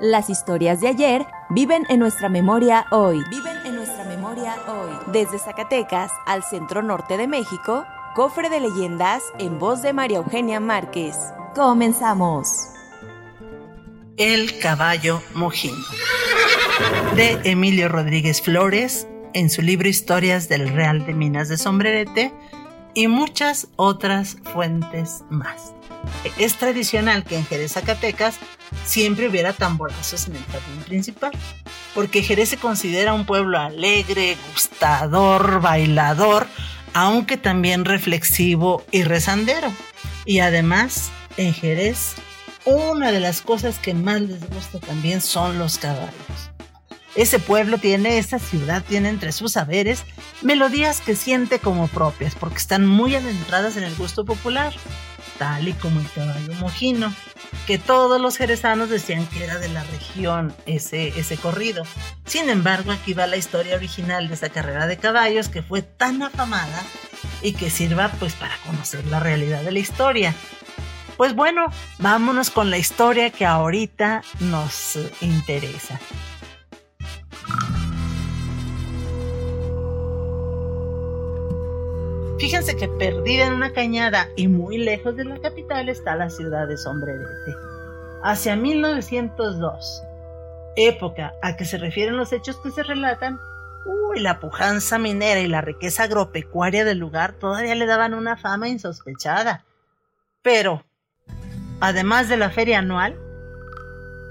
Las historias de ayer viven en nuestra memoria hoy. Viven en nuestra memoria hoy. Desde Zacatecas al centro norte de México, cofre de leyendas en voz de María Eugenia Márquez. Comenzamos. El caballo mojino. De Emilio Rodríguez Flores, en su libro Historias del Real de Minas de Sombrerete, y muchas otras fuentes más. Es tradicional que en Jerez, Zacatecas, siempre hubiera tamborazos en el jardín principal, porque Jerez se considera un pueblo alegre, gustador, bailador, aunque también reflexivo y rezandero. Y además, en Jerez, una de las cosas que más les gusta también son los caballos. Ese pueblo tiene, esa ciudad tiene entre sus saberes melodías que siente como propias, porque están muy adentradas en el gusto popular tal y como el caballo mojino, que todos los jerezanos decían que era de la región ese, ese corrido. Sin embargo, aquí va la historia original de esa carrera de caballos que fue tan afamada y que sirva pues para conocer la realidad de la historia. Pues bueno, vámonos con la historia que ahorita nos interesa. Fíjense que perdida en una cañada y muy lejos de la capital está la ciudad de Sombrerete. Hacia 1902, época a que se refieren los hechos que se relatan, uy, la pujanza minera y la riqueza agropecuaria del lugar todavía le daban una fama insospechada. Pero, además de la feria anual,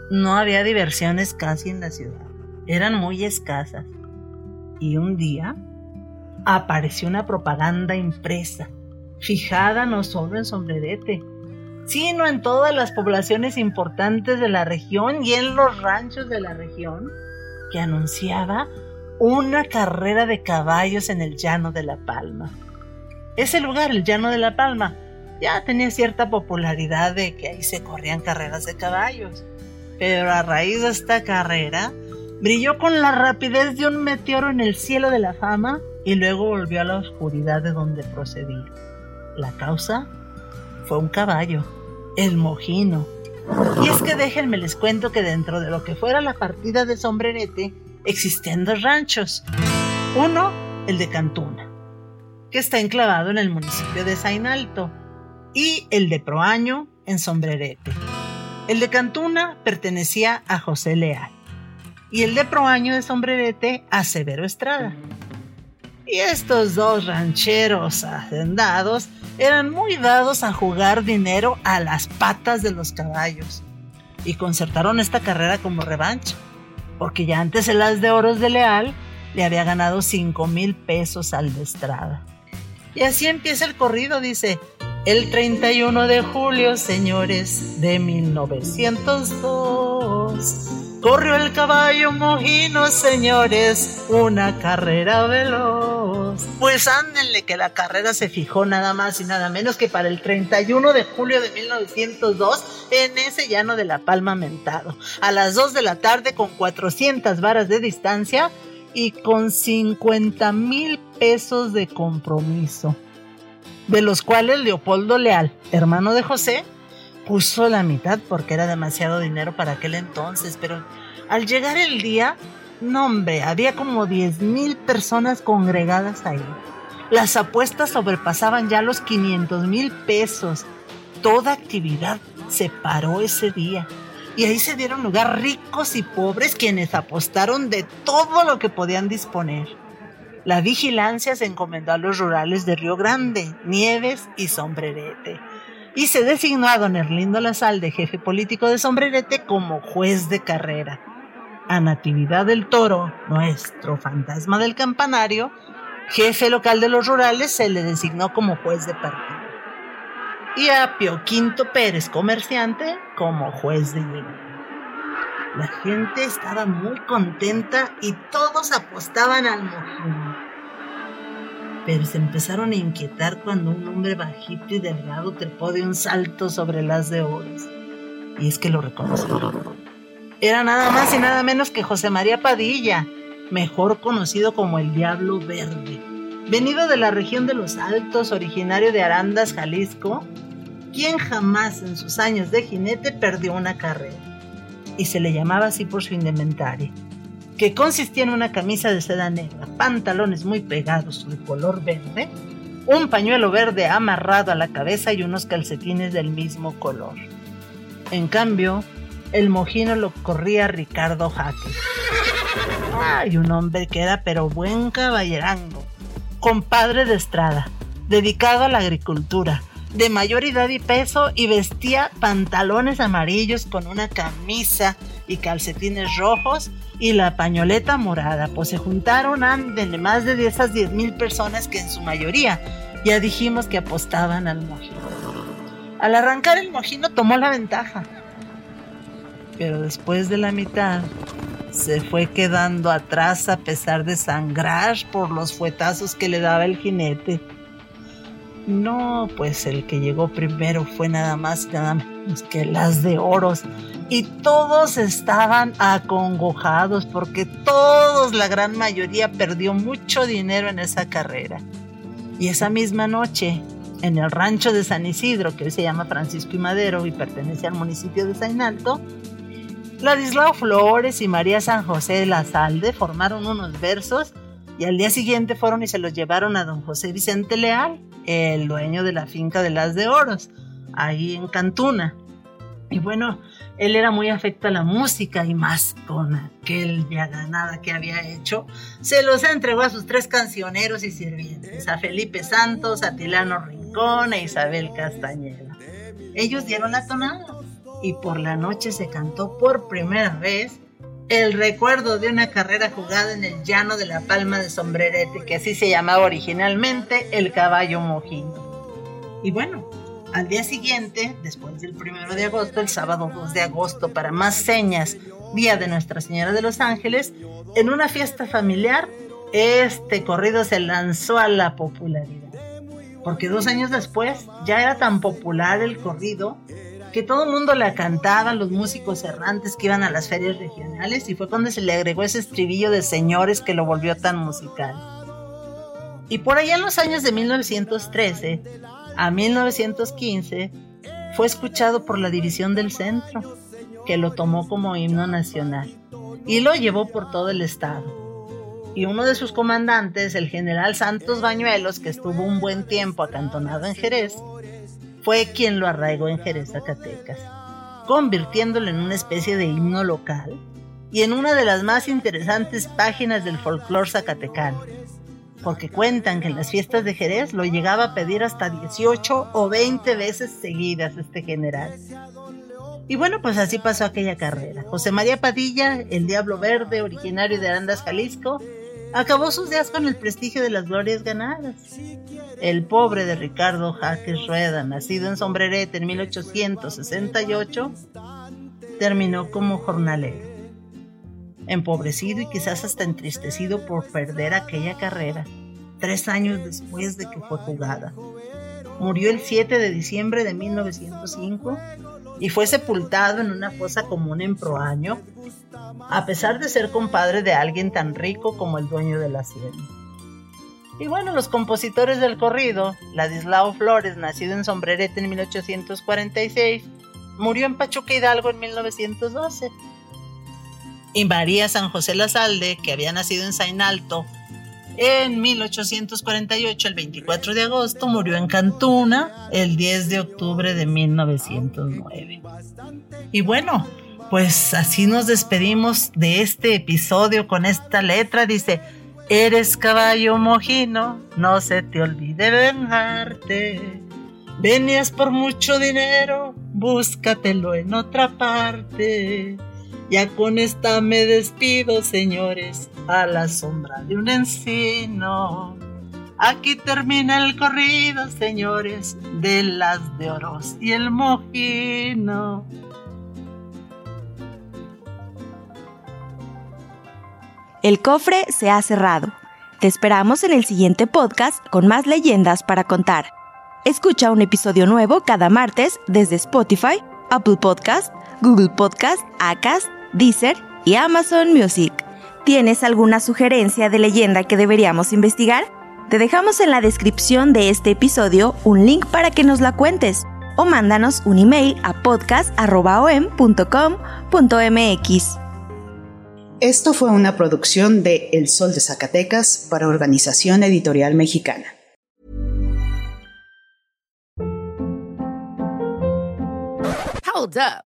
no había diversiones casi en la ciudad. Eran muy escasas. Y un día, apareció una propaganda impresa, fijada no solo en Sombrerete, sino en todas las poblaciones importantes de la región y en los ranchos de la región, que anunciaba una carrera de caballos en el Llano de la Palma. Ese lugar, el Llano de la Palma, ya tenía cierta popularidad de que ahí se corrían carreras de caballos. Pero a raíz de esta carrera, brilló con la rapidez de un meteoro en el cielo de la fama y luego volvió a la oscuridad de donde procedía. La causa fue un caballo, el mojino. Y es que déjenme les cuento que dentro de lo que fuera la partida de sombrerete existían dos ranchos. Uno, el de Cantuna, que está enclavado en el municipio de Zainalto, y el de Proaño en Sombrerete. El de Cantuna pertenecía a José Leal y el de Proaño de Sombrerete a Severo Estrada. Y estos dos rancheros hacendados eran muy dados a jugar dinero a las patas de los caballos y concertaron esta carrera como revancha, porque ya antes el as de oros de Leal le había ganado 5 mil pesos al de Estrada. Y así empieza el corrido, dice, el 31 de julio, señores, de 1902. Corrió el caballo mojino, señores, una carrera veloz. Pues ándenle que la carrera se fijó nada más y nada menos que para el 31 de julio de 1902 en ese llano de la Palma Mentado. A las 2 de la tarde con 400 varas de distancia y con 50 mil pesos de compromiso. De los cuales Leopoldo Leal, hermano de José, puso la mitad porque era demasiado dinero para aquel entonces, pero al llegar el día, no hombre, había como 10 mil personas congregadas ahí. Las apuestas sobrepasaban ya los 500 mil pesos. Toda actividad se paró ese día. Y ahí se dieron lugar ricos y pobres quienes apostaron de todo lo que podían disponer. La vigilancia se encomendó a los rurales de Río Grande, Nieves y Sombrerete y se designó a don Erlindo Lazalde, jefe político de Sombrerete, como juez de carrera. A Natividad del Toro, nuestro fantasma del campanario, jefe local de los rurales, se le designó como juez de partido. Y a Pio Quinto Pérez, comerciante, como juez de hierro. La gente estaba muy contenta y todos apostaban al mojino. Pero se empezaron a inquietar cuando un hombre bajito y delgado trepó de un salto sobre las de oro. Y es que lo reconocieron. Era nada más y nada menos que José María Padilla, mejor conocido como el Diablo Verde. Venido de la región de los Altos, originario de Arandas, Jalisco, quien jamás en sus años de jinete perdió una carrera. Y se le llamaba así por su indumentaria, que consistía en una camisa de seda negra, pantalones muy pegados de color verde, un pañuelo verde amarrado a la cabeza y unos calcetines del mismo color. En cambio, el mojino lo corría Ricardo Jaque. Ay, un hombre que era pero buen caballerango, compadre de estrada, dedicado a la agricultura, de mayoridad y peso y vestía pantalones amarillos con una camisa y calcetines rojos y la pañoleta morada, pues se juntaron de más de esas 10 mil personas que en su mayoría ya dijimos que apostaban al mojino. Al arrancar el mojino tomó la ventaja, pero después de la mitad se fue quedando atrás a pesar de sangrar por los fuetazos que le daba el jinete. No, pues el que llegó primero fue nada más nada menos que las de oros. Y todos estaban acongojados porque todos, la gran mayoría, perdió mucho dinero en esa carrera. Y esa misma noche, en el rancho de San Isidro, que hoy se llama Francisco y Madero y pertenece al municipio de Sainalto, Ladislao Flores y María San José de la Salde formaron unos versos y al día siguiente fueron y se los llevaron a don José Vicente Leal, el dueño de la finca de las de Oros, ahí en Cantuna. Y bueno, él era muy afecto a la música y más con aquel ya ganada que había hecho, se los entregó a sus tres cancioneros y sirvientes, a Felipe Santos, a Tilano Rincón e Isabel Castañeda. Ellos dieron la tonada y por la noche se cantó por primera vez el recuerdo de una carrera jugada en el llano de la Palma de Sombrerete, que así se llamaba originalmente el caballo mojino. Y bueno, al día siguiente, después del primero de agosto, el sábado 2 de agosto, para más señas, día de Nuestra Señora de los Ángeles, en una fiesta familiar, este corrido se lanzó a la popularidad. Porque dos años después ya era tan popular el corrido que todo el mundo la cantaba, los músicos errantes que iban a las ferias regionales, y fue cuando se le agregó ese estribillo de señores que lo volvió tan musical. Y por allá en los años de 1913 a 1915 fue escuchado por la División del Centro, que lo tomó como himno nacional y lo llevó por todo el estado. Y uno de sus comandantes, el general Santos Bañuelos, que estuvo un buen tiempo acantonado en Jerez, fue quien lo arraigó en Jerez, Zacatecas, convirtiéndolo en una especie de himno local y en una de las más interesantes páginas del folclore zacatecano, porque cuentan que en las fiestas de Jerez lo llegaba a pedir hasta 18 o 20 veces seguidas este general. Y bueno, pues así pasó aquella carrera. José María Padilla, el Diablo Verde, originario de Arandas, Jalisco, acabó sus días con el prestigio de las glorias ganadas. El pobre de Ricardo Jaques Rueda, nacido en Sombrerete en 1868, terminó como jornalero, empobrecido y quizás hasta entristecido por perder aquella carrera, tres años después de que fue jugada. Murió el 7 de diciembre de 1905 y fue sepultado en una fosa común en Proaño, a pesar de ser compadre de alguien tan rico como el dueño de la hacienda. Y bueno, los compositores del corrido, Ladislao Flores, nacido en Sombrerete en 1846, murió en Pachuca Hidalgo en 1912. Y María San José Lazalde, que había nacido en Sainalto en 1848, el 24 de agosto, murió en Cantuna el 10 de octubre de 1909. Y bueno, pues así nos despedimos de este episodio con esta letra. Dice, eres caballo mojino, no se te olvide vengarte. Venías por mucho dinero, búscatelo en otra parte. Ya con esta me despido, señores, a la sombra de un encino. Aquí termina el corrido, señores, de las de oros y el mojino. El cofre se ha cerrado. Te esperamos en el siguiente podcast con más leyendas para contar. Escucha un episodio nuevo cada martes desde Spotify, Apple Podcast, Google Podcast, Acast, Deezer y Amazon Music. ¿Tienes alguna sugerencia de leyenda que deberíamos investigar? Te dejamos en la descripción de este episodio un link para que nos la cuentes o mándanos un email a podcast.om.com.mx. Esto fue una producción de El Sol de Zacatecas para Organización Editorial Mexicana. Hold up.